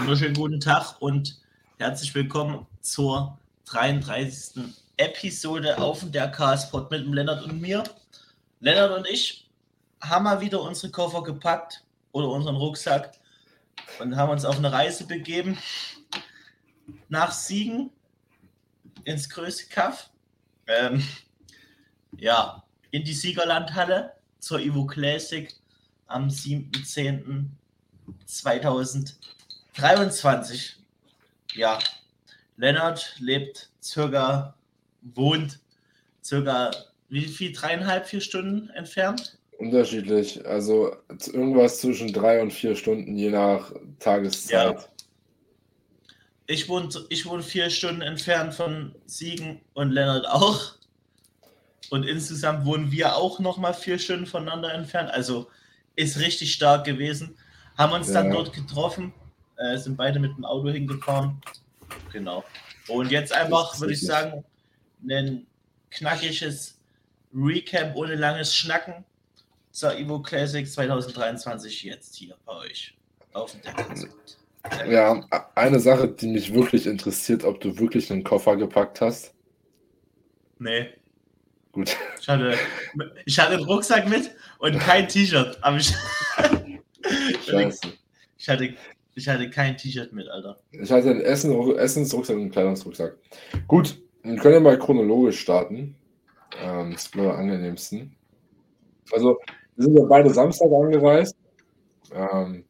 Wunderschönen guten Tag und herzlich willkommen zur 33. Episode auf der Castpod mit dem Lennart und mir. Lennart und ich haben mal wieder unsere Koffer gepackt oder unseren Rucksack und haben uns auf eine Reise begeben nach Siegen ins größte Kaff. Ähm, ja, in die Siegerlandhalle zur Ivo Classic am 7.10.2023. Ja, Lennart lebt circa, wohnt circa, wie viel, dreieinhalb, vier Stunden entfernt? Unterschiedlich, also irgendwas zwischen drei und vier Stunden, je nach Tageszeit. Ja. Ich wohne, ich wohne vier Stunden entfernt von Siegen und Lennart auch. Und insgesamt wohnen wir auch noch mal vier Stunden voneinander entfernt. Also ist richtig stark gewesen. Haben uns ja. dann dort getroffen, äh, sind beide mit dem Auto hingefahren. Genau. Und jetzt einfach, würde ich sagen, ein knackiges Recap ohne langes Schnacken zur Evo Classic 2023 jetzt hier bei euch auf dem Deck. Ja, eine Sache, die mich wirklich interessiert, ob du wirklich einen Koffer gepackt hast. Nee. Gut. Ich hatte, ich hatte einen Rucksack mit und kein T-Shirt. Aber ich, Scheiße. ich, hatte, ich hatte kein T-Shirt mit, Alter. Ich hatte einen Essen, Essensrucksack und einen Kleidungsrucksack. Gut, wir können ja mal chronologisch starten. Ähm, das ist am angenehmsten. Also, wir sind ja beide Samstag angereist. Ähm,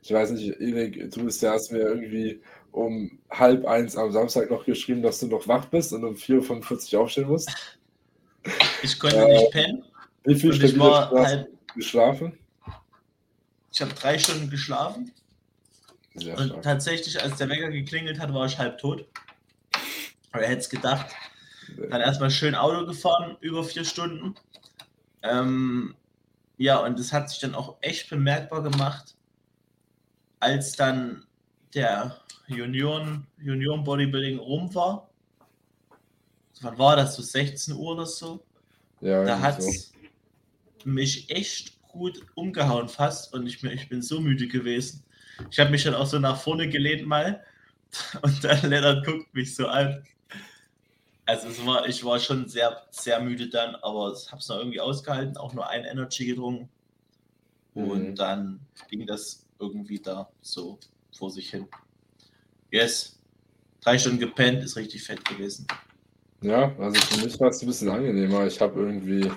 ich weiß nicht, Erik, du bist ja erst mir irgendwie um halb eins am Samstag noch geschrieben, dass du noch wach bist und um 4.45 Uhr aufstehen musst. Ich konnte äh, nicht pennen. Wie viel Stunden war halt, geschlafen? Ich habe drei Stunden geschlafen. Sehr und stark. tatsächlich, als der Wecker geklingelt hat, war ich halb tot. Aber er hätte es gedacht. Dann erstmal schön Auto gefahren, über vier Stunden. Ähm, ja, und es hat sich dann auch echt bemerkbar gemacht, als dann der Union, Union Bodybuilding rum war wann war das, so 16 Uhr oder so? Ja, da hat es so. mich echt gut umgehauen fast und ich, ich bin so müde gewesen. Ich habe mich dann auch so nach vorne gelehnt mal und dann Lennart guckt mich so an. Also es war, ich war schon sehr, sehr müde dann, aber ich habe es noch irgendwie ausgehalten, auch nur ein Energy getrunken. Und mhm. dann ging das irgendwie da so vor sich hin. Yes. Drei Stunden gepennt, ist richtig fett gewesen. Ja, also für mich war es ein bisschen angenehmer. Ich habe irgendwie,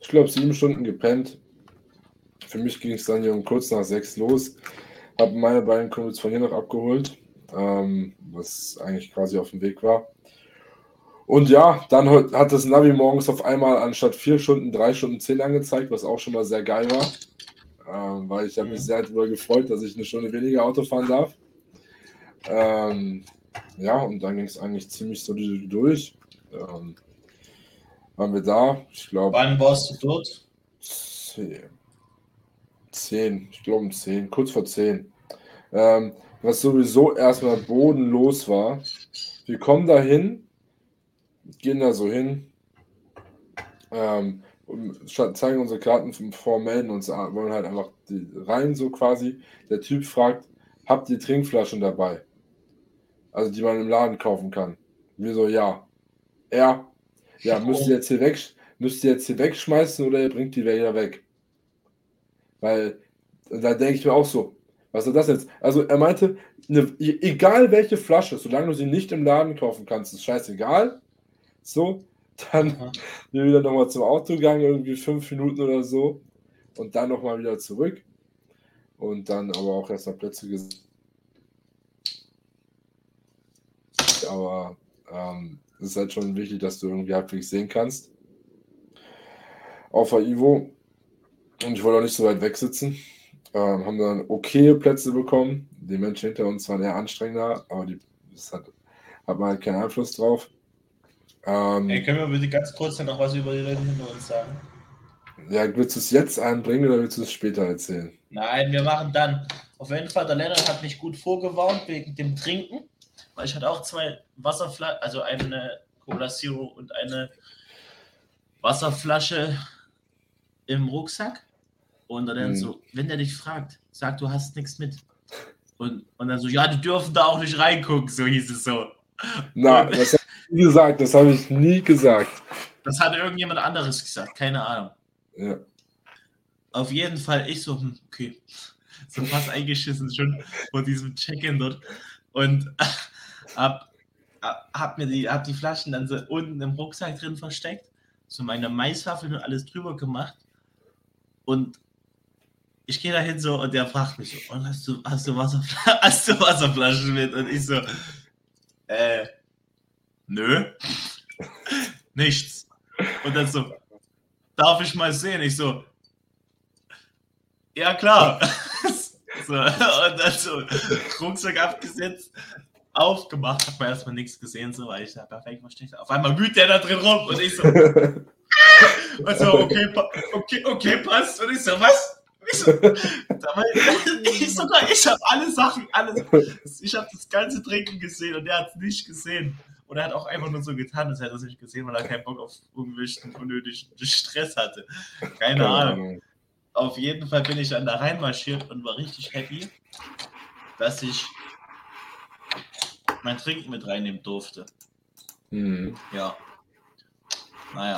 ich glaube, sieben Stunden gepennt. Für mich ging es dann hier um kurz nach sechs los. Habe meine beiden Kumpels von hier noch abgeholt, ähm, was eigentlich quasi auf dem Weg war. Und ja, dann hat das Navi morgens auf einmal anstatt vier Stunden drei Stunden zehn angezeigt, was auch schon mal sehr geil war. Ähm, weil ich habe mich sehr darüber gefreut, dass ich eine Stunde weniger Auto fahren darf. Ähm, ja, und dann ging es eigentlich ziemlich solide durch ähm, waren wir da. Ich glaube. Wann warst du dort? Zehn. zehn. Ich glaube um zehn, kurz vor zehn. Ähm, was sowieso erstmal bodenlos war. Wir kommen da hin, gehen da so hin, ähm, zeigen unsere Karten vor, melden uns, wollen halt einfach rein, so quasi. Der Typ fragt, habt ihr Trinkflaschen dabei? Also die man im Laden kaufen kann. Wir so, ja. Ja. Ja, müsst ihr jetzt hier weg, müsst ihr jetzt hier wegschmeißen oder ihr bringt die wieder weg? Weil da denke ich mir auch so, was ist das jetzt? Also er meinte, ne, egal welche Flasche, solange du sie nicht im Laden kaufen kannst, ist scheißegal. So, dann wir wieder nochmal zum Auto gegangen, irgendwie fünf Minuten oder so. Und dann nochmal wieder zurück. Und dann aber auch erstmal Plätze gesehen. Aber ähm, es ist halt schon wichtig, dass du irgendwie halbwegs sehen kannst. Auf der Ivo. Und ich wollte auch nicht so weit weg sitzen. Ähm, haben dann okay Plätze bekommen. Die Menschen hinter uns waren eher anstrengender, aber die, das hat, hat man halt keinen Einfluss drauf. Ähm, hey, können wir bitte ganz kurz noch was über die Leute hinter uns sagen? Ja, willst du es jetzt einbringen oder willst du es später erzählen? Nein, wir machen dann. Auf jeden Fall, der Lennart hat mich gut vorgewarnt wegen dem Trinken weil ich hatte auch zwei Wasserflaschen, also eine Cola Zero und eine Wasserflasche im Rucksack. Und dann mhm. so, wenn der dich fragt, sag, du hast nichts mit. Und, und dann so, ja, die dürfen da auch nicht reingucken, so hieß es so. Nein, das habe ich nie gesagt, das habe ich nie gesagt. Das hat irgendjemand anderes gesagt, keine Ahnung. Ja. Auf jeden Fall, ich so, hm, okay, so fast eingeschissen schon vor diesem Check-in dort. Und hab, hab mir die, hab die Flaschen dann so unten im Rucksack drin versteckt, so meine Maiswaffeln und alles drüber gemacht. Und ich gehe da hin so und der fragt mich so, und hast du, hast du, hast du Wasserflaschen mit? Und ich so, äh, nö, nichts. Und dann so, darf ich mal sehen? Ich so, ja klar. so, und dann so, Rucksack abgesetzt, aufgemacht, hab mir erstmal nichts gesehen, so, weil ich da perfekt verstehe. Auf einmal wühlt der da drin rum und ich so, also, okay, okay, okay, passt. Und ich so, was? Ich, so, ich sogar, ich habe alle Sachen, alles. Ich habe das ganze Trinken gesehen und er hat es nicht gesehen. Und er hat auch einfach nur so getan, als hätte er es nicht gesehen, weil er keinen Bock auf irgendwelchen unnötigen Stress hatte. Keine Ahnung. Auf jeden Fall bin ich dann da reinmarschiert und war richtig happy, dass ich mein Trinken mit reinnehmen durfte. Mhm. Ja. Naja.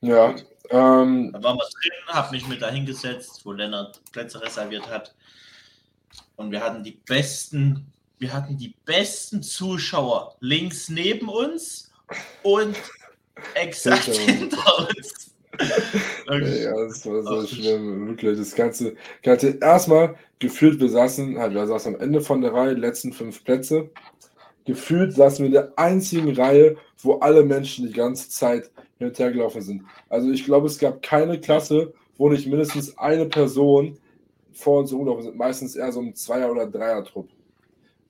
Ja. Ähm, da war was drin, hab mich mit dahingesetzt, wo Lennart Plätze reserviert hat. Und wir hatten die besten, wir hatten die besten Zuschauer links neben uns und exakt hinter uns. Ja, das war so schlimm, wirklich. Das Ganze, Ganze erstmal gefühlt, wir saßen, halt, wir saßen am Ende von der Reihe, letzten fünf Plätze. Gefühlt saßen wir in der einzigen Reihe, wo alle Menschen die ganze Zeit hin und her gelaufen sind. Also ich glaube, es gab keine Klasse, wo nicht mindestens eine Person vor uns rumlaufen sind. Meistens eher so ein Zweier- oder Dreier-Trupp.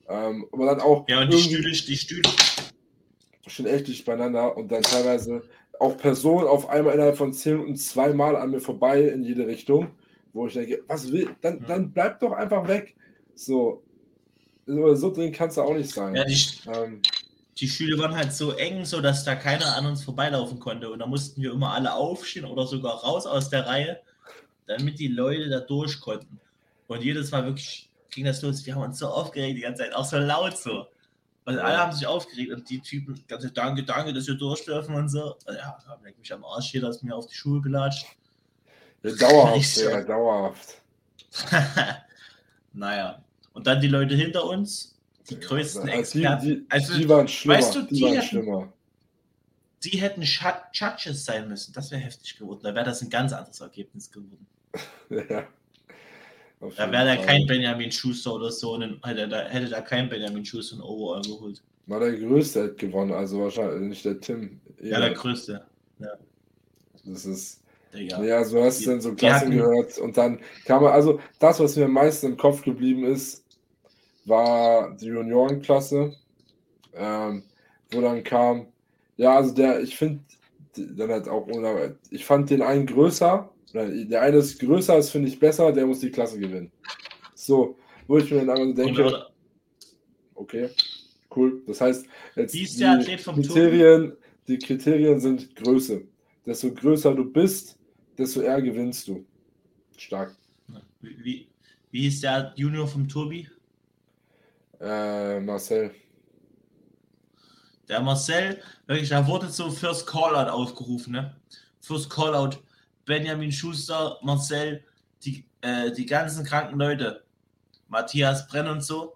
Ähm, aber dann auch. Ja, und die Stühle, die Stühle. Stehen echt dicht beieinander und dann teilweise auch Personen auf einmal innerhalb von zehn Minuten zweimal an mir vorbei in jede Richtung, wo ich denke, was will, dann, dann bleib doch einfach weg. So, so drin kannst du auch nicht sein. Ja, die, ähm, die Stühle waren halt so eng, so dass da keiner an uns vorbeilaufen konnte. Und da mussten wir immer alle aufstehen oder sogar raus aus der Reihe, damit die Leute da durch konnten. Und jedes Mal wirklich ging das los. Wir haben uns so aufgeregt die ganze Zeit, auch so laut so. Und alle haben sich aufgeregt und die Typen, ganze Danke, danke, dass wir durch dürfen und so. Ja, da habe ich mich am Arsch hier, dass mir auf die Schuhe gelatscht. Dauerhaft, ja, dauerhaft. naja. Und dann die Leute hinter uns, die größten also Experten. Die, die, also, die waren schlimmer. Weißt du, die, die waren hätten, schlimmer. Die hätten Judges sein müssen. Das wäre heftig geworden. Da wäre das ein ganz anderes Ergebnis geworden. ja. Da wäre da kein Benjamin Schuster oder so, hätte da, hätte da kein Benjamin Schuster ein Overall geholt. War der Größte hat gewonnen, also wahrscheinlich nicht der Tim. Ja, der Größte. Ja. Das ist. Ja, ja so hast du dann so Klassen gehört und dann kam man, also das, was mir am meisten im Kopf geblieben ist, war die Juniorenklasse, ähm, wo dann kam, ja, also der, ich finde, dann halt auch, ich fand den einen größer, der eine ist größer, das finde ich besser, der muss die Klasse gewinnen. So, wo ich mir dann einmal denke, okay, cool. Das heißt, jetzt die, die Kriterien, die Kriterien sind Größe. Desto größer du bist, desto eher gewinnst du. Stark. Wie, wie, hieß der Junior vom Turbi? Äh, Marcel. Der Marcel, wirklich, da wurde so First Callout aufgerufen, ne? First Callout Benjamin Schuster, Marcel, die, äh, die ganzen kranken Leute, Matthias Brenn und so.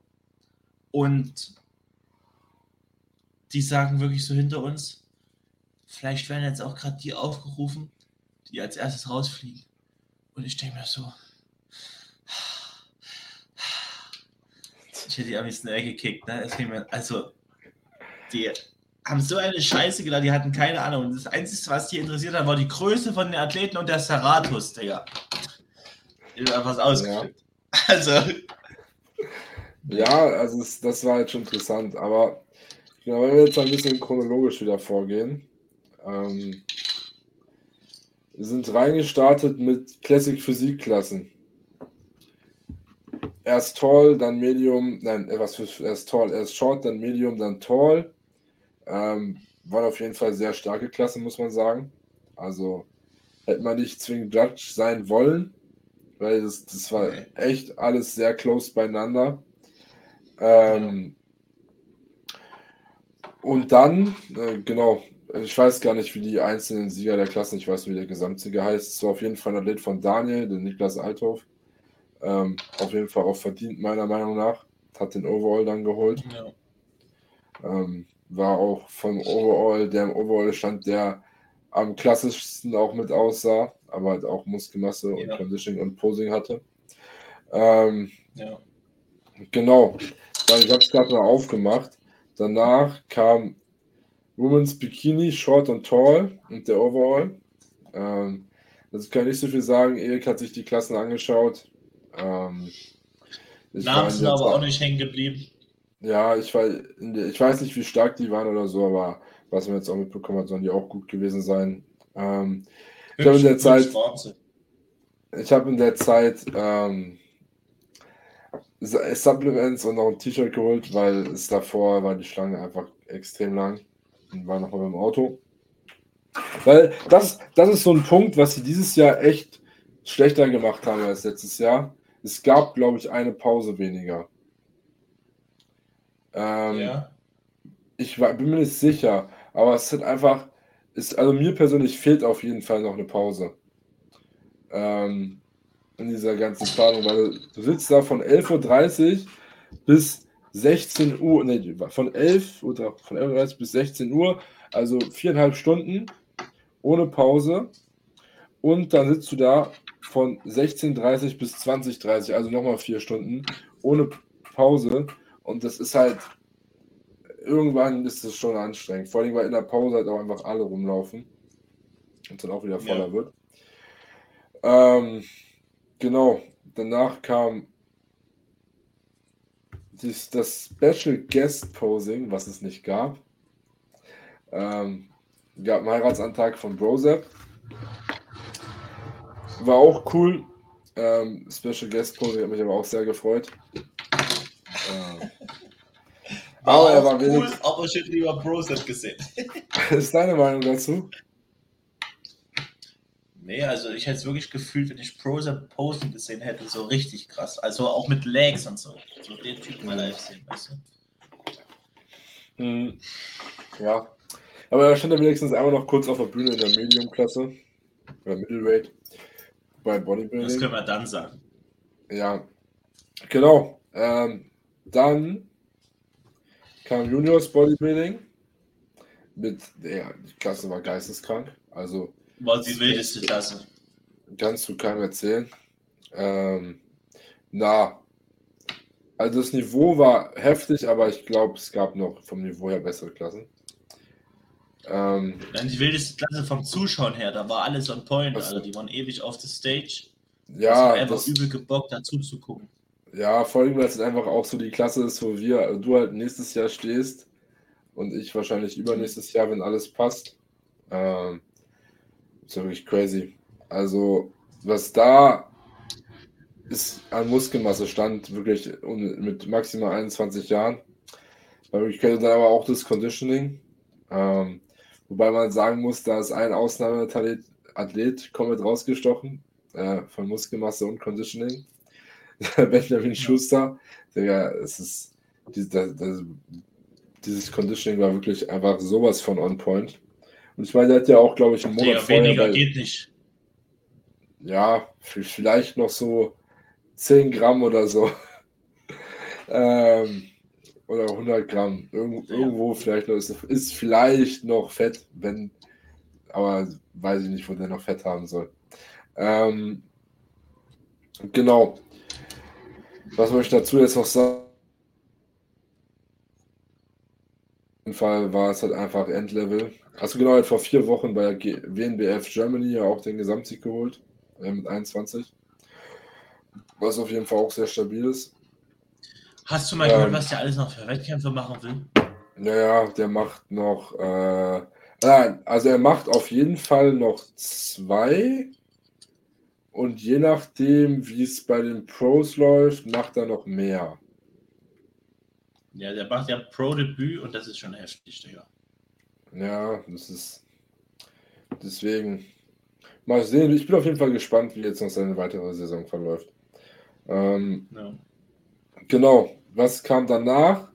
Und die sagen wirklich so hinter uns, vielleicht werden jetzt auch gerade die aufgerufen, die als erstes rausfliegen. Und ich denke mir so, ich hätte die am liebsten gekickt, ne? Also, die, haben so eine Scheiße gedacht, die hatten keine Ahnung. Und das Einzige, was die interessiert hat, war die Größe von den Athleten und der Serratus, Digga. Ich habe was ausgeflippt. Ja. Also. Ja, also das, das war jetzt schon interessant, aber genau, wenn wir jetzt ein bisschen chronologisch wieder vorgehen. Ähm, wir sind reingestartet mit Classic Physik-Klassen. Erst Tall, dann Medium, nein, was für erst Tall, erst Short, dann Medium, dann Tall. Ähm, waren auf jeden Fall sehr starke Klasse, muss man sagen. Also hätte man nicht zwingend Judge sein wollen, weil das, das war echt alles sehr close beieinander. Ähm, und dann, äh, genau, ich weiß gar nicht, wie die einzelnen Sieger der Klassen, ich weiß, wie der Gesamtsieger heißt. Es war auf jeden Fall ein Athlet von Daniel, der Niklas Althoff. Ähm, auf jeden Fall auch verdient, meiner Meinung nach. Hat den Overall dann geholt. Ja. Ähm, war auch vom Overall, der im Overall stand, der am klassischsten auch mit aussah, aber halt auch Muskelmasse ja. und Conditioning und Posing hatte. Ähm, ja. Genau. Dann, ich habe es gerade mal aufgemacht. Danach kam Women's Bikini, Short und Tall und der Overall. Ähm, das kann ich nicht so viel sagen. Erik hat sich die Klassen angeschaut. Ähm, Namen sind aber auch nicht hängen geblieben. Ja, ich, war, ich weiß nicht, wie stark die waren oder so, aber was man jetzt auch mitbekommen hat, sollen die auch gut gewesen sein. Ähm, ich habe in der Zeit. Ich habe in der Zeit ähm, Supplements und noch ein T-Shirt geholt, weil es davor war die Schlange einfach extrem lang und war noch mal im Auto. Weil das, das ist so ein Punkt, was sie dieses Jahr echt schlechter gemacht haben als letztes Jahr. Es gab, glaube ich, eine Pause weniger. Ähm, ja. Ich war, bin mir nicht sicher, aber es ist einfach, ist, also mir persönlich fehlt auf jeden Fall noch eine Pause. Ähm, in dieser ganzen Planung, weil du sitzt da von 11.30 Uhr bis 16 Uhr, nee, von 11 oder von 11.30 Uhr bis 16 Uhr, also viereinhalb Stunden ohne Pause. Und dann sitzt du da von 16.30 bis 20.30, also nochmal vier Stunden ohne Pause. Und das ist halt, irgendwann ist es schon anstrengend. Vor allem, weil in der Pause halt auch einfach alle rumlaufen und dann auch wieder voller ja. wird. Ähm, genau, danach kam das, das Special Guest Posing, was es nicht gab. Ähm, gab einen Heiratsantrag von Brosep. War auch cool. Ähm, Special Guest Posing hat mich aber auch sehr gefreut. Ähm, aber er war cool, aber ich hätte lieber Brosep gesehen. ist deine Meinung dazu? Nee, also ich hätte es wirklich gefühlt, wenn ich Prozep posen gesehen hätte, so richtig krass. Also auch mit Legs und so. So den Typen mal live sehen, weißt du? Hm. Ja. Aber da stand er wenigstens einmal noch kurz auf der Bühne in der Medium-Klasse. Oder Middleweight. Bei Bodybuilding. Das können wir dann sagen. Ja. Genau. Ähm, dann kam Juniors Bodybuilding. Mit, ja, die Klasse war geisteskrank. Also war die wildeste Klasse. Kannst du keinem erzählen. Ähm, na, also das Niveau war heftig, aber ich glaube, es gab noch vom Niveau her bessere Klassen. Ähm, die wildeste Klasse vom Zuschauen her, da war alles on point, also, also die waren ewig auf der Stage. Ja, das war einfach das, übel gebockt, dazu zu gucken. Ja, vor allem, weil es einfach auch so die Klasse ist, wo wir, du halt nächstes Jahr stehst und ich wahrscheinlich übernächstes Jahr, wenn alles passt. Ähm, ist ja wirklich crazy. Also, was da ist an Muskelmasse stand, wirklich mit maximal 21 Jahren. Weil ich kenne dann aber auch das Conditioning. Ähm, wobei man sagen muss, da ist ein Ausnahmeathlet Athlet komplett rausgestochen äh, von Muskelmasse und Conditioning. Benjamin Schuster. Digga, es ist dieses, das, dieses Conditioning war wirklich einfach sowas von on point. Und ich meine, der hat ja auch, glaube ich, einen Monat ja, vorher. Weniger bei, geht nicht. Ja, vielleicht noch so 10 Gramm oder so. ähm, oder 100 Gramm. Irgendwo, ja. irgendwo vielleicht noch ist, ist vielleicht noch Fett, wenn, aber weiß ich nicht, wo der noch Fett haben soll. Ähm, genau. Was möchte ich dazu jetzt noch sagen? Auf jeden Fall war es halt einfach Endlevel. Hast du genau halt vor vier Wochen bei der WNBF Germany ja auch den Gesamtsieg geholt äh, mit 21. Was auf jeden Fall auch sehr stabil ist. Hast du mal ähm, gehört, was der alles noch für Wettkämpfe machen will? Naja, der macht noch. Äh, nein, also er macht auf jeden Fall noch zwei. Und je nachdem, wie es bei den Pros läuft, macht er noch mehr. Ja, der macht ja Pro-Debüt und das ist schon heftig, Digga. Ja, das ist. Deswegen. mal sehen. Ich bin auf jeden Fall gespannt, wie jetzt noch seine weitere Saison verläuft. Ähm, ja. Genau. Was kam danach?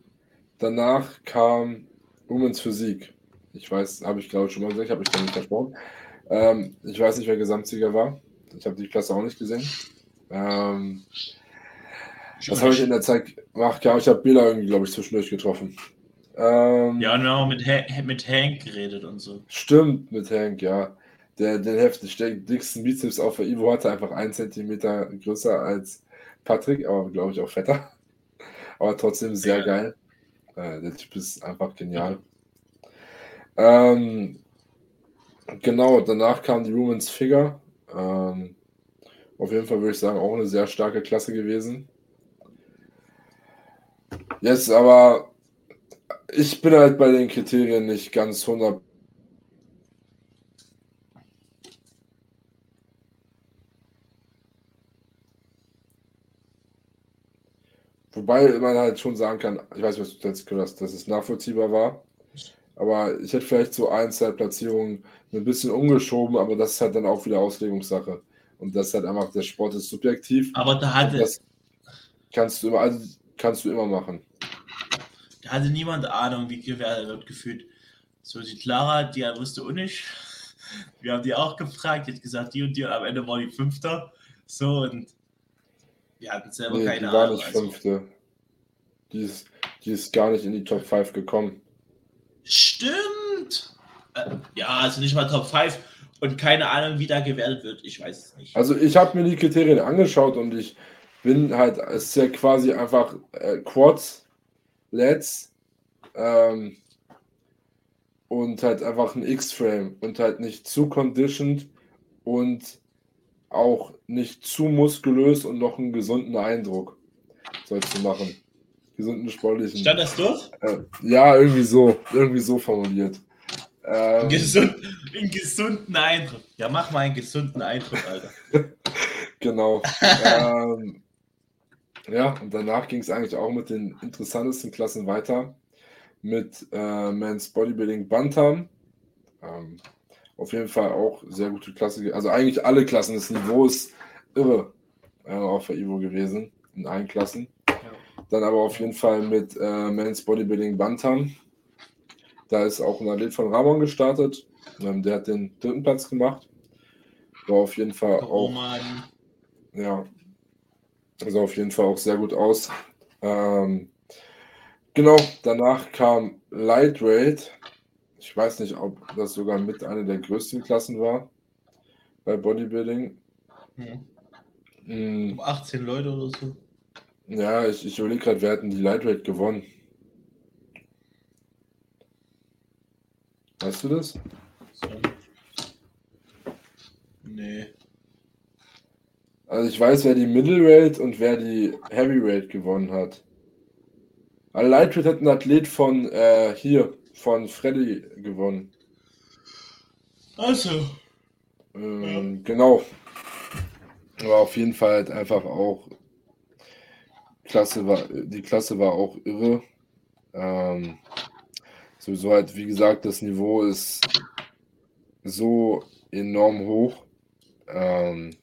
Danach kam Women's Physik. Ich weiß, habe ich glaube ich schon mal gesagt, habe ich da nicht versprochen. Ähm, ich weiß nicht, wer Gesamtsieger war. Ich habe die Klasse auch nicht gesehen. Ähm, das habe ich in der Zeit gemacht. Ja, ich habe Bela irgendwie, glaube ich, zwischendurch getroffen. Ähm, ja, und wir haben auch mit, ha mit Hank geredet und so. Stimmt, mit Hank, ja. Der den heftig dicksten Bizeps auf der Ivo hatte, einfach ein Zentimeter größer als Patrick, aber glaube ich auch fetter. Aber trotzdem sehr geil. Äh, der Typ ist einfach genial. Ähm, genau, danach kam die Women's Figure. Ähm, auf jeden Fall würde ich sagen, auch eine sehr starke Klasse gewesen. Jetzt aber, ich bin halt bei den Kriterien nicht ganz 100 Wobei man halt schon sagen kann, ich weiß nicht, was du jetzt gehört hast, dass es nachvollziehbar war. Aber ich hätte vielleicht so ein, zwei Platzierungen ein bisschen umgeschoben, aber das ist halt dann auch wieder Auslegungssache. Und das ist halt einfach, der Sport ist subjektiv. Aber da hatte. Das kannst du immer, also kannst du immer machen. Da hatte niemand Ahnung, wie gewertet wird gefühlt. So die Clara, die wusste auch nicht. Wir haben die auch gefragt, die hat gesagt, die und die und am Ende war die Fünfter. So und wir hatten selber nee, keine die Ahnung. war nicht also. Fünfte. Die ist, die ist gar nicht in die Top 5 gekommen. Stimmt! Äh, ja, also nicht mal Top 5 und keine Ahnung, wie da gewertet wird. Ich weiß es nicht. Also ich habe mir die Kriterien angeschaut und ich bin halt, es ist ja quasi einfach äh, Quads, Lets ähm, und halt einfach ein X-Frame und halt nicht zu conditioned und auch nicht zu muskulös und noch einen gesunden Eindruck sollst du machen. Gesunden sportlichen. Stand das dort? Äh, ja, irgendwie so, irgendwie so formuliert. Ähm, Gesund, einen gesunden Eindruck. Ja, mach mal einen gesunden Eindruck, Alter. genau. ähm, ja, und danach ging es eigentlich auch mit den interessantesten Klassen weiter. Mit äh, Men's Bodybuilding Bantam. Ähm, auf jeden Fall auch sehr gute Klasse. Also eigentlich alle Klassen. Das Niveau ist irre äh, auf der Ivo gewesen. In allen Klassen. Ja. Dann aber auf jeden Fall mit äh, Men's Bodybuilding Bantam. Da ist auch ein Athlet von Ramon gestartet. Ähm, der hat den dritten Platz gemacht. War auf jeden Fall oh, auch. Mann. Ja. Sah auf jeden Fall auch sehr gut aus. Ähm, genau, danach kam Lightweight. Ich weiß nicht, ob das sogar mit einer der größten Klassen war bei Bodybuilding. Hm. Hm. 18 Leute oder so. Ja, ich, ich überlege gerade, wer hat denn die Lightweight gewonnen? Weißt du das? So. Nee. Also ich weiß, wer die Middleweight und wer die Heavyweight gewonnen hat. Also Lightweight hat ein Athlet von äh, hier, von Freddy gewonnen. Also. Ähm, ja. Genau. Aber auf jeden Fall halt einfach auch Klasse war, die Klasse war auch irre. Ähm, sowieso halt, wie gesagt, das Niveau ist so enorm hoch. Ähm,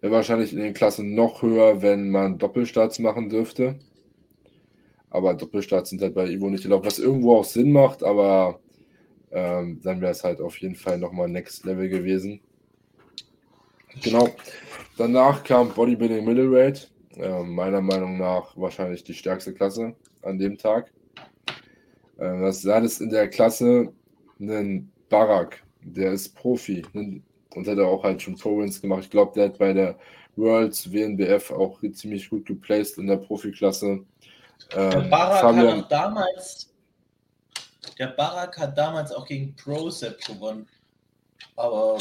Wäre wahrscheinlich in den Klassen noch höher, wenn man Doppelstarts machen dürfte. Aber Doppelstarts sind halt bei Ivo nicht erlaubt, was irgendwo auch Sinn macht, aber ähm, dann wäre es halt auf jeden Fall nochmal Next Level gewesen. Genau. Danach kam Bodybuilding Middleweight. Äh, meiner Meinung nach wahrscheinlich die stärkste Klasse an dem Tag. Äh, das ist in der Klasse ein Barak, der ist Profi und hat auch halt schon Pro-Wins gemacht. Ich glaube, der hat bei der Worlds WNBF auch ziemlich gut geplaced in der Profiklasse. Ähm, der Barak Fabian, hat auch damals, der Barak hat damals auch gegen Prozep gewonnen. Aber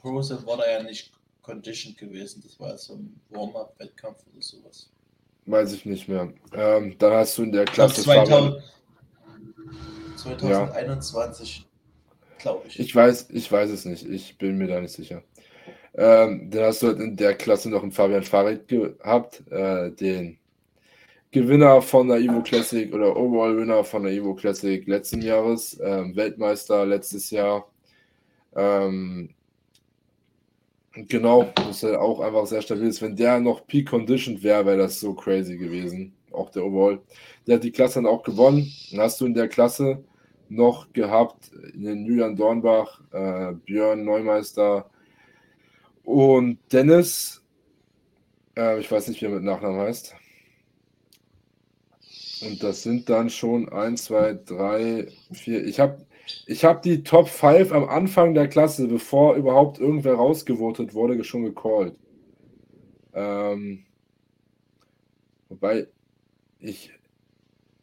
Prozep war da ja nicht conditioned gewesen. Das war so ein Warm-up-Wettkampf oder sowas. Weiß ich nicht mehr. Ähm, dann hast du in der Klasse. 2000, 2021, ja. glaube ich. Ich weiß, ich weiß es nicht. Ich bin mir da nicht sicher. Ähm, dann hast du halt in der Klasse noch einen Fabian Farid gehabt, äh, den Gewinner von der Evo Classic oder Overall-Winner von der Evo Classic letzten Jahres, ähm, Weltmeister letztes Jahr. Ähm, Genau, dass er auch einfach sehr stabil ist. Wenn der noch peak conditioned wäre, wäre das so crazy gewesen. Auch der Overall. Der hat die Klasse dann auch gewonnen. Dann hast du in der Klasse noch gehabt den Julian Dornbach, äh, Björn Neumeister und Dennis. Äh, ich weiß nicht, wie er mit Nachnamen heißt. Und das sind dann schon 1, 2, 3, 4. Ich habe ich hab die Top 5 am Anfang der Klasse, bevor überhaupt irgendwer rausgevotet wurde, schon gecallt. Ähm, wobei ich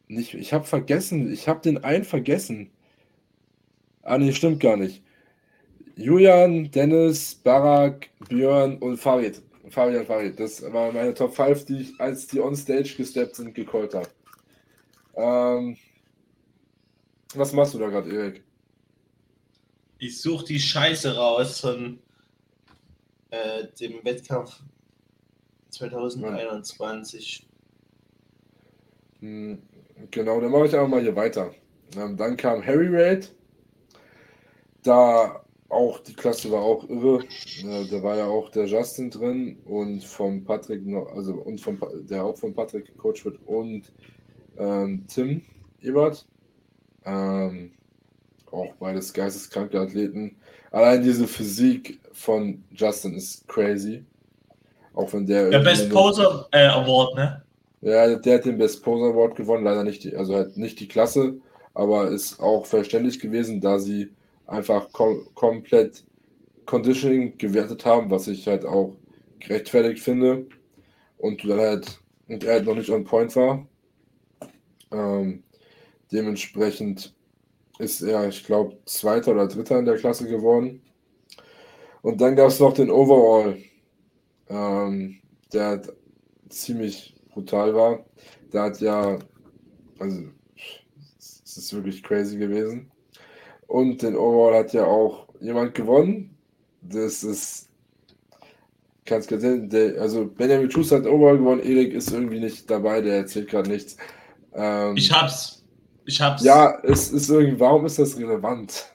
nicht, ich habe vergessen, ich habe den einen vergessen. Ah, nee, stimmt gar nicht. Julian, Dennis, Barak, Björn und Farid. Fabian Farid. Das waren meine Top 5, die ich, als die on Stage gesteppt sind, gecallt habe. Ähm, was machst du da gerade, Erik? Ich suche die Scheiße raus von äh, dem Wettkampf 2021. Hm, genau, dann mache ich einfach mal hier weiter. Ähm, dann kam Harry Raid. Da auch die Klasse war auch irre. Äh, da war ja auch der Justin drin und vom Patrick noch, also und vom der auch von Patrick gecoacht wird und ähm, Tim Ebert. Ähm, auch beides geisteskranke Athleten. Allein diese Physik von Justin ist crazy. Auch wenn der. Der Best Poser äh, Award, ne? Ja, der hat den Best Poser Award gewonnen, leider nicht die, also halt nicht die Klasse, aber ist auch verständlich gewesen, da sie einfach kom komplett Conditioning gewertet haben, was ich halt auch gerechtfertigt finde. Und dann halt, und er halt noch nicht on point war. Ähm, dementsprechend ist er, ich glaube, Zweiter oder Dritter in der Klasse geworden. Und dann gab es noch den Overall, ähm, der ziemlich brutal war. Der hat ja, also es ist wirklich crazy gewesen. Und den Overall hat ja auch jemand gewonnen. Das ist, kannst du sehen, also Benjamin Schuster hat Overall gewonnen, Erik ist irgendwie nicht dabei, der erzählt gerade nichts. Ähm, ich hab's. Ich hab's. Ja, es ist irgendwie, warum ist das relevant?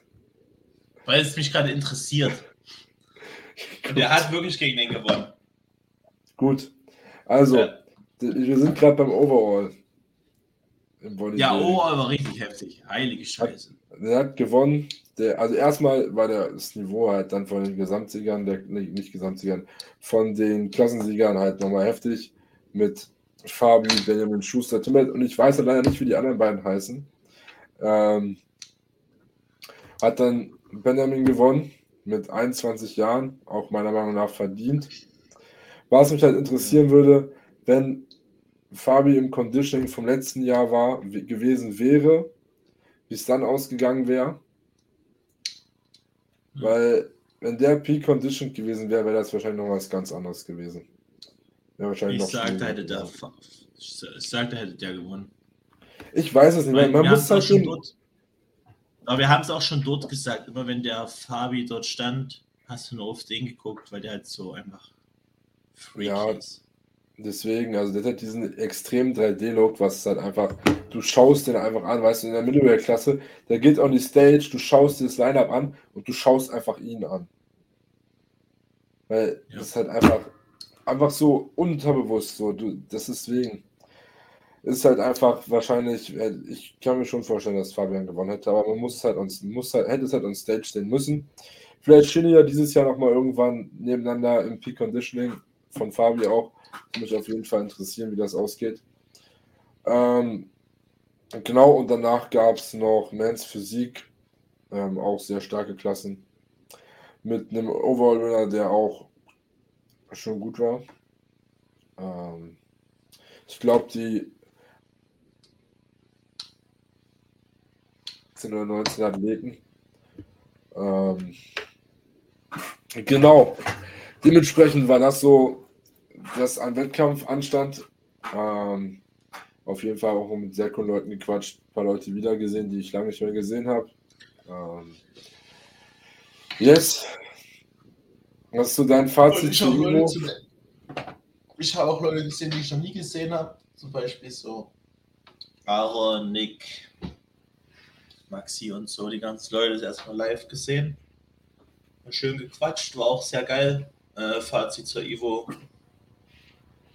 Weil es mich gerade interessiert. Und er hat wirklich gegen den gewonnen. Gut. Also, ja. wir sind gerade beim Overall. Ja, Overall war richtig heftig. Heilige Scheiße. Hat, der hat gewonnen. Der, also erstmal war das Niveau halt dann von den Gesamtsiegern, der, nicht, nicht Gesamtsiegern, von den Klassensiegern halt nochmal heftig mit Fabi, Benjamin Schuster, Timmer und ich weiß leider nicht, wie die anderen beiden heißen. Ähm, hat dann Benjamin gewonnen mit 21 Jahren, auch meiner Meinung nach verdient. Was mich halt interessieren würde, wenn Fabi im Conditioning vom letzten Jahr war, gewesen wäre, wie es dann ausgegangen wäre. Weil, wenn der Peak Condition gewesen wäre, wäre das wahrscheinlich noch was ganz anderes gewesen. Ja, wahrscheinlich ich, sagte, hätte der, ich sagte, hätte der gewonnen. Ich weiß es nicht. Man, man muss halt schon dort, aber wir haben es auch schon dort gesagt. Immer wenn der Fabi dort stand, hast du nur auf den geguckt, weil der halt so einfach freak ja, ist. Deswegen, also der hat diesen extremen 3D-Look, was halt einfach, du schaust den einfach an, weißt du, in der Middleware-Klasse, der geht on die Stage, du schaust dir das Line-Up an und du schaust einfach ihn an. Weil ja. das ist halt einfach, einfach so unterbewusst so. Du, das ist deswegen. Ist halt einfach wahrscheinlich, äh, ich kann mir schon vorstellen, dass Fabian gewonnen hätte, aber man muss halt uns, muss halt, hätte es halt on Stage stehen müssen. Vielleicht stehen ja dieses Jahr nochmal irgendwann nebeneinander im Peak Conditioning von Fabi auch. Mich auf jeden Fall interessieren, wie das ausgeht. Ähm, genau, und danach gab es noch Mans Physik, ähm, auch sehr starke Klassen. Mit einem Overall-Winner, der auch schon gut war. Ähm, ich glaube, die 18 oder 19 Athleten. Ähm, genau. Dementsprechend war das so, dass ein Wettkampf anstand. Ähm, auf jeden Fall auch mit sehr coolen Leuten gequatscht, ein paar Leute wiedergesehen, die ich lange nicht mehr gesehen habe. Ähm, yes, was ist so dein Fazit ich zu Ivo? Ich habe auch Leute gesehen, die ich noch nie gesehen habe. Zum Beispiel so Aaron, Nick, Maxi und so. Die ganzen Leute das erstmal live gesehen. Schön gequatscht, war auch sehr geil. Äh, Fazit zur Ivo.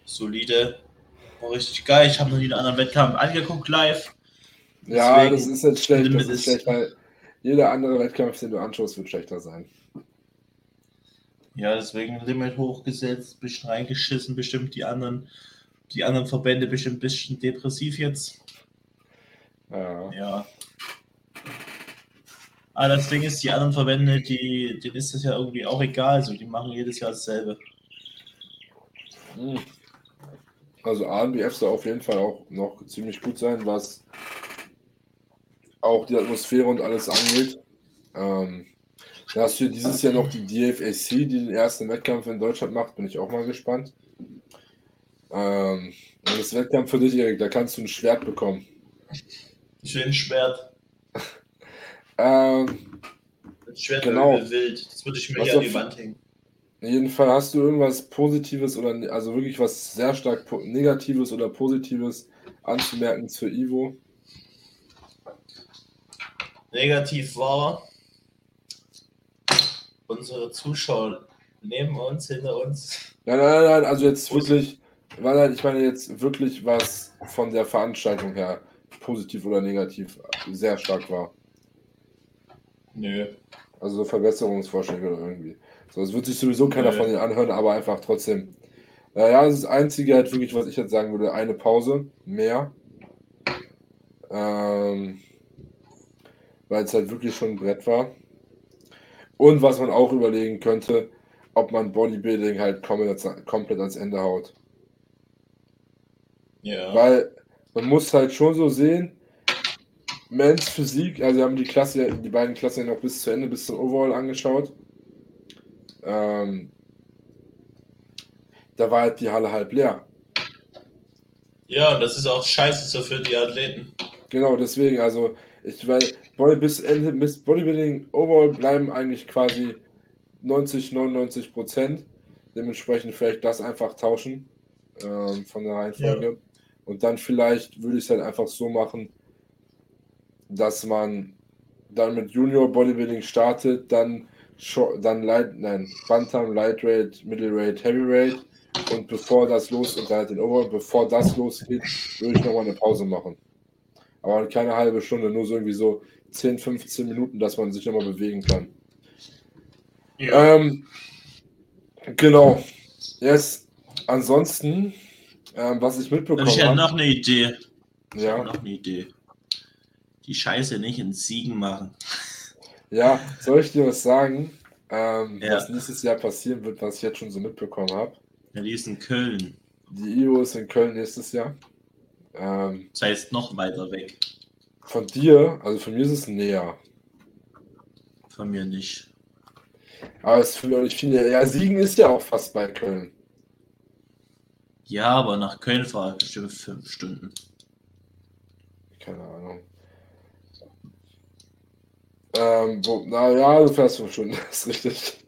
Solide. War richtig geil. Ich habe noch nie einen anderen Wettkampf angeguckt live. Ja, Deswegen das ist jetzt schlecht. Das ist schlecht, weil jeder andere Wettkampf, den du anschaust, wird schlechter sein. Ja, deswegen Limit hochgesetzt, bisschen reingeschissen, bestimmt die anderen, die anderen Verbände bestimmt ein bisschen depressiv jetzt. Ja. ja. Aber das Ding ist, die anderen Verbände, die, denen ist das ja irgendwie auch egal. Also die machen jedes Jahr dasselbe. Hm. Also ANBF soll auf jeden Fall auch noch ziemlich gut sein, was auch die Atmosphäre und alles angeht. Ähm, da hast du dieses Jahr noch die DFAC, die den ersten Wettkampf in Deutschland macht, bin ich auch mal gespannt. Ähm, das Wettkampf für dich, Erik, da kannst du ein Schwert bekommen. Schön Schwert. ähm, das Schwert genau. wild. Das würde ich mir hier an die Wand hängen. In jedem Fall hast du irgendwas Positives oder also wirklich was sehr stark Negatives oder Positives anzumerken zur Ivo? Negativ war, unsere Zuschauer neben uns, hinter uns. Nein, nein, nein, also jetzt wirklich, weil ich meine jetzt wirklich was von der Veranstaltung her positiv oder negativ sehr stark war. Nö. Also Verbesserungsvorschläge oder irgendwie. So, es wird sich sowieso keiner von denen anhören, aber einfach trotzdem. Äh, ja, das ist das Einzige halt wirklich, was ich jetzt sagen würde, eine Pause mehr. Ähm, weil es halt wirklich schon ein Brett war. Und was man auch überlegen könnte, ob man Bodybuilding halt komplett, komplett ans Ende haut. Ja. Weil man muss halt schon so sehen, Men's Physik, also wir haben die Klasse, die beiden Klassen ja noch bis zu Ende, bis zum Overall angeschaut. Ähm, da war halt die Halle halb leer. Ja, das ist auch scheiße so für die Athleten. Genau, deswegen, also ich weil Body bis Ende bis Bodybuilding Overall bleiben eigentlich quasi 90, 99 Prozent. Dementsprechend vielleicht das einfach tauschen ähm, von der Reihenfolge. Ja. Und dann vielleicht würde ich es halt einfach so machen, dass man dann mit Junior Bodybuilding startet, dann dann Light, nein, Bantam, Lightweight, Middleweight, Heavyweight und bevor das los und dann halt den Overall, bevor das losgeht, würde ich nochmal eine Pause machen. Aber keine halbe Stunde, nur so irgendwie so 10, 15 Minuten, dass man sich nochmal bewegen kann. Ja. Ähm, genau. Yes. Ansonsten, ähm, was ich mitbekommen habe. Ich hätte noch eine Idee. Ich ja. noch eine Idee. Die Scheiße nicht in Siegen machen. Ja, soll ich dir was sagen, ähm, ja. was nächstes Jahr passieren wird, was ich jetzt schon so mitbekommen habe? Ja, die ist in Köln. Die IO ist in Köln nächstes Jahr. Ähm, das heißt noch weiter weg. Von dir, also von mir ist es näher. Von mir nicht. Aber es ich finde, ja, Siegen ist ja auch fast bei Köln. Ja, aber nach Köln fahre ich bestimmt fünf Stunden. Keine Ahnung. Ähm, wo, na ja, du fährst fünf Stunden, das ist richtig.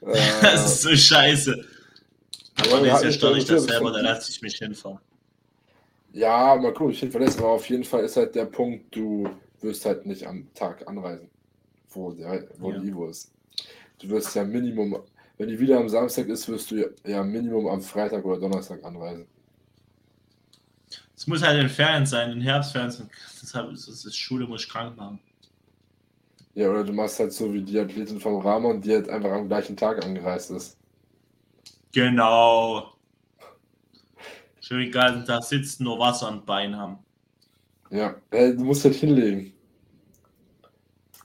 das ist so scheiße. Aber ja, nächstes Jahr stelle ich das selber, da lasse ich mich hinfahren. Ja, mal gucken, ich hinverlässt, aber auf jeden Fall ist halt der Punkt, du wirst halt nicht am Tag anreisen, wo, der, wo ja. die Ivo ist. Du wirst ja Minimum, wenn die wieder am Samstag ist, wirst du ja Minimum am Freitag oder Donnerstag anreisen. Es muss halt in Ferien sein, in Herbstferien. Deshalb ist es Schule, muss ich krank machen. Ja, oder du machst halt so wie die Athletin vom Ramon, die halt einfach am gleichen Tag angereist ist. Genau. Schön den ganzen Tag sitzen, nur Wasser am Bein haben. Ja, äh, du musst halt hinlegen.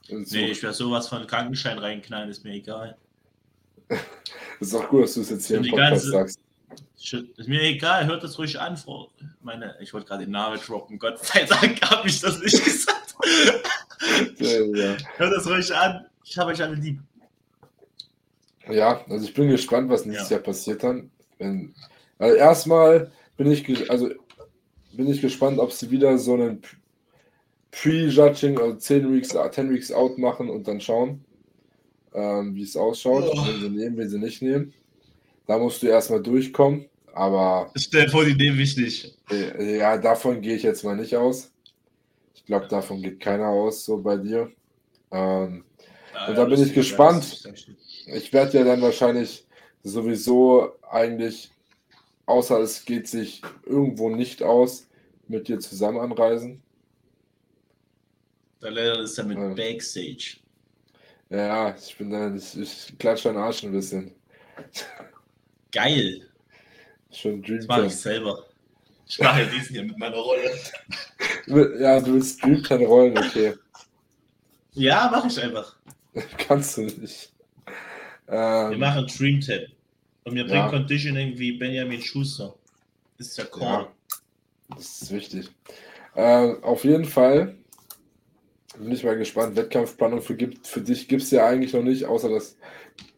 Und so. Nee, ich werde sowas von Krankenschein reinknallen, ist mir egal. ist auch gut, dass du es jetzt hier im Podcast ganze, sagst. Ist mir egal, hört das ruhig an, Frau. Meine, ich wollte gerade den Namen droppen, Gott sei Dank habe ich das nicht gesagt. ja, ja. Hört das ruhig an. Ich habe euch alle lieb. Ja, also ich bin gespannt, was nächstes ja. Jahr passiert dann. Wenn, also erstmal bin ich, also bin ich gespannt, ob sie wieder so einen Pre-Judging, also 10 Weeks, 10 Weeks out machen und dann schauen, ähm, wie es ausschaut, oh. wenn sie nehmen, wenn sie nicht nehmen. Da musst du erstmal durchkommen, aber. Stell vor, die nehmen mich nicht. Äh, ja, davon gehe ich jetzt mal nicht aus glaube, davon geht keiner aus, so bei dir. Ähm, ah, und da bin ich gespannt. Ich werde ja dann wahrscheinlich sowieso eigentlich, außer es geht sich irgendwo nicht aus, mit dir zusammen anreisen. Der Lehrer ist ja mit ja. Backstage. Ja, ich bin da, ich, ich klatsche deinen Arsch ein bisschen. Geil. Schon Dream Das mache ich selber. Ich mache diesen hier mit meiner Rolle. Ja, du willst Dream Rollen, okay. Ja, mache ich einfach. Kannst du nicht. Ähm, wir machen Dream 10. Und wir bringen ja. Conditioning wie Benjamin Schuster. Ist ja cool. Ja, das ist wichtig. Äh, auf jeden Fall bin ich mal gespannt. Wettkampfplanung für, für dich gibt es ja eigentlich noch nicht, außer dass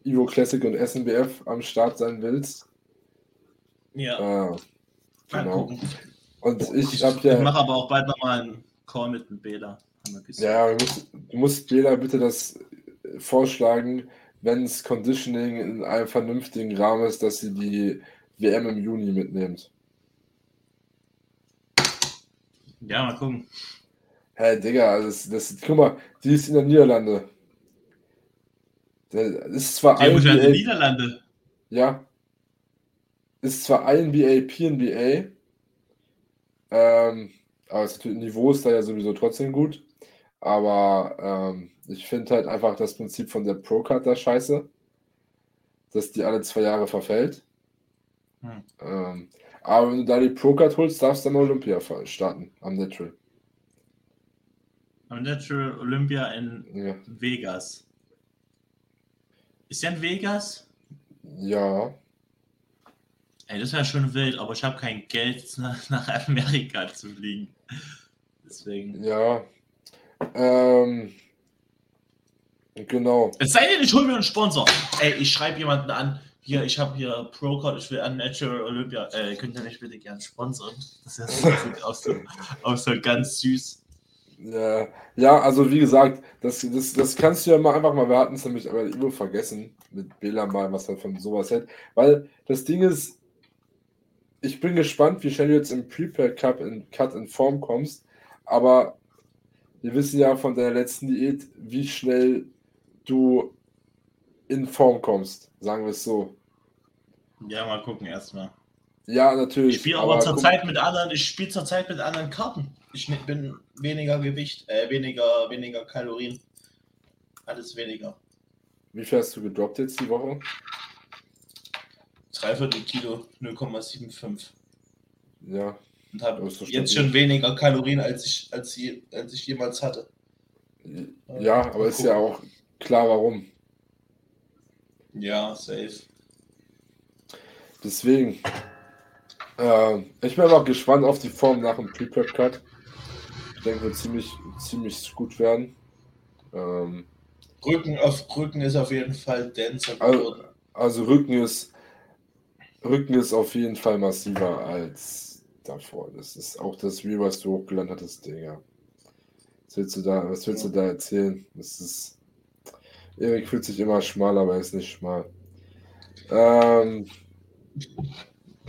Ivo Classic und SNBF am Start sein willst. Ja. Äh, genau. Und ich, ich habe ja. Ich mache aber auch bald nochmal einen Call mit dem Bela. Ja, du musst, du musst Bela bitte das vorschlagen, wenn es Conditioning in einem vernünftigen Rahmen ist, dass sie die WM im Juni mitnimmt. Ja, mal gucken. Hä, hey, Digga, das, das, guck mal, die ist in der Niederlande. Das ist zwar die INBA, in der Niederlande. Ja. Ist zwar INBA, PNBA, ähm, aber das Niveau ist da ja sowieso trotzdem gut. Aber ähm, ich finde halt einfach das Prinzip von der Pro-Card da scheiße, dass die alle zwei Jahre verfällt. Hm. Ähm, aber wenn du da die Pro-Card holst, darfst du dann Olympia starten am Natural. Am Natural Olympia in ja. Vegas. Ist der in Vegas? Ja. Ey, das wäre schon wild, aber ich habe kein Geld nach, nach Amerika zu fliegen. Deswegen. Ja, ähm, genau. Es sei denn, ich hole mir einen Sponsor. Ey, ich schreibe jemanden an. Hier, ich habe hier Procard, ich will an Natural Olympia. Äh, könnt ihr nicht bitte gern sponsern? Das ist ja so, auch, so, auch so ganz süß. Ja, ja, also wie gesagt, das, das, das kannst du ja mal einfach mal, wir hatten es nämlich aber immer vergessen, mit Bela mal, was er von sowas hält. Weil das Ding ist, ich bin gespannt, wie schnell du jetzt im Prepare Cup in Cut in Form kommst, aber wir wissen ja von deiner letzten Diät, wie schnell du in Form kommst, sagen wir es so. Ja, mal gucken erstmal. Ja, natürlich. Ich spiele aber, aber zurzeit mit anderen, ich spiele zurzeit mit anderen Karten. Ich bin weniger Gewicht, äh, weniger, weniger Kalorien. Alles weniger. Wie viel hast du gedroppt jetzt die Woche? Dreiviertel Kilo, 0,75. Ja, und habe jetzt schon weniger Kalorien, als ich, als, ich, als ich jemals hatte. Ja, aber ist ja auch klar, warum. Ja, safe. Deswegen. Äh, ich bin aber gespannt auf die Form nach dem Pre-Prep-Cut. Ich denke, wird ziemlich, ziemlich gut werden. Ähm, Rücken, auf, Rücken ist auf jeden Fall denser also, also Rücken ist Rücken ist auf jeden Fall massiver als davor. Das ist auch das Reel, was du hochgeladen hattest, Digga. Was willst du da, was willst du da erzählen? Das ist. Erik fühlt sich immer schmal, aber er ist nicht schmal. Ähm,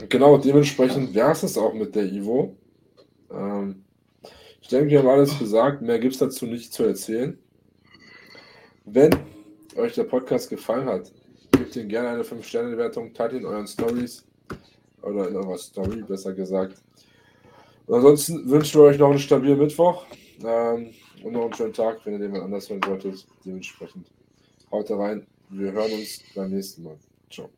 genau, dementsprechend wäre es auch mit der Ivo. Ähm, ich denke, wir haben alles gesagt. Mehr gibt es dazu nicht zu erzählen. Wenn euch der Podcast gefallen hat, gebt ihm gerne eine 5-Sterne-Bewertung, teilt ihn in euren Stories oder in eurer Story, besser gesagt. Und ansonsten wünschen wir euch noch einen stabilen Mittwoch ähm, und noch einen schönen Tag, wenn ihr den mal anders hören solltet. Dementsprechend haut rein. Wir hören uns beim nächsten Mal. Ciao.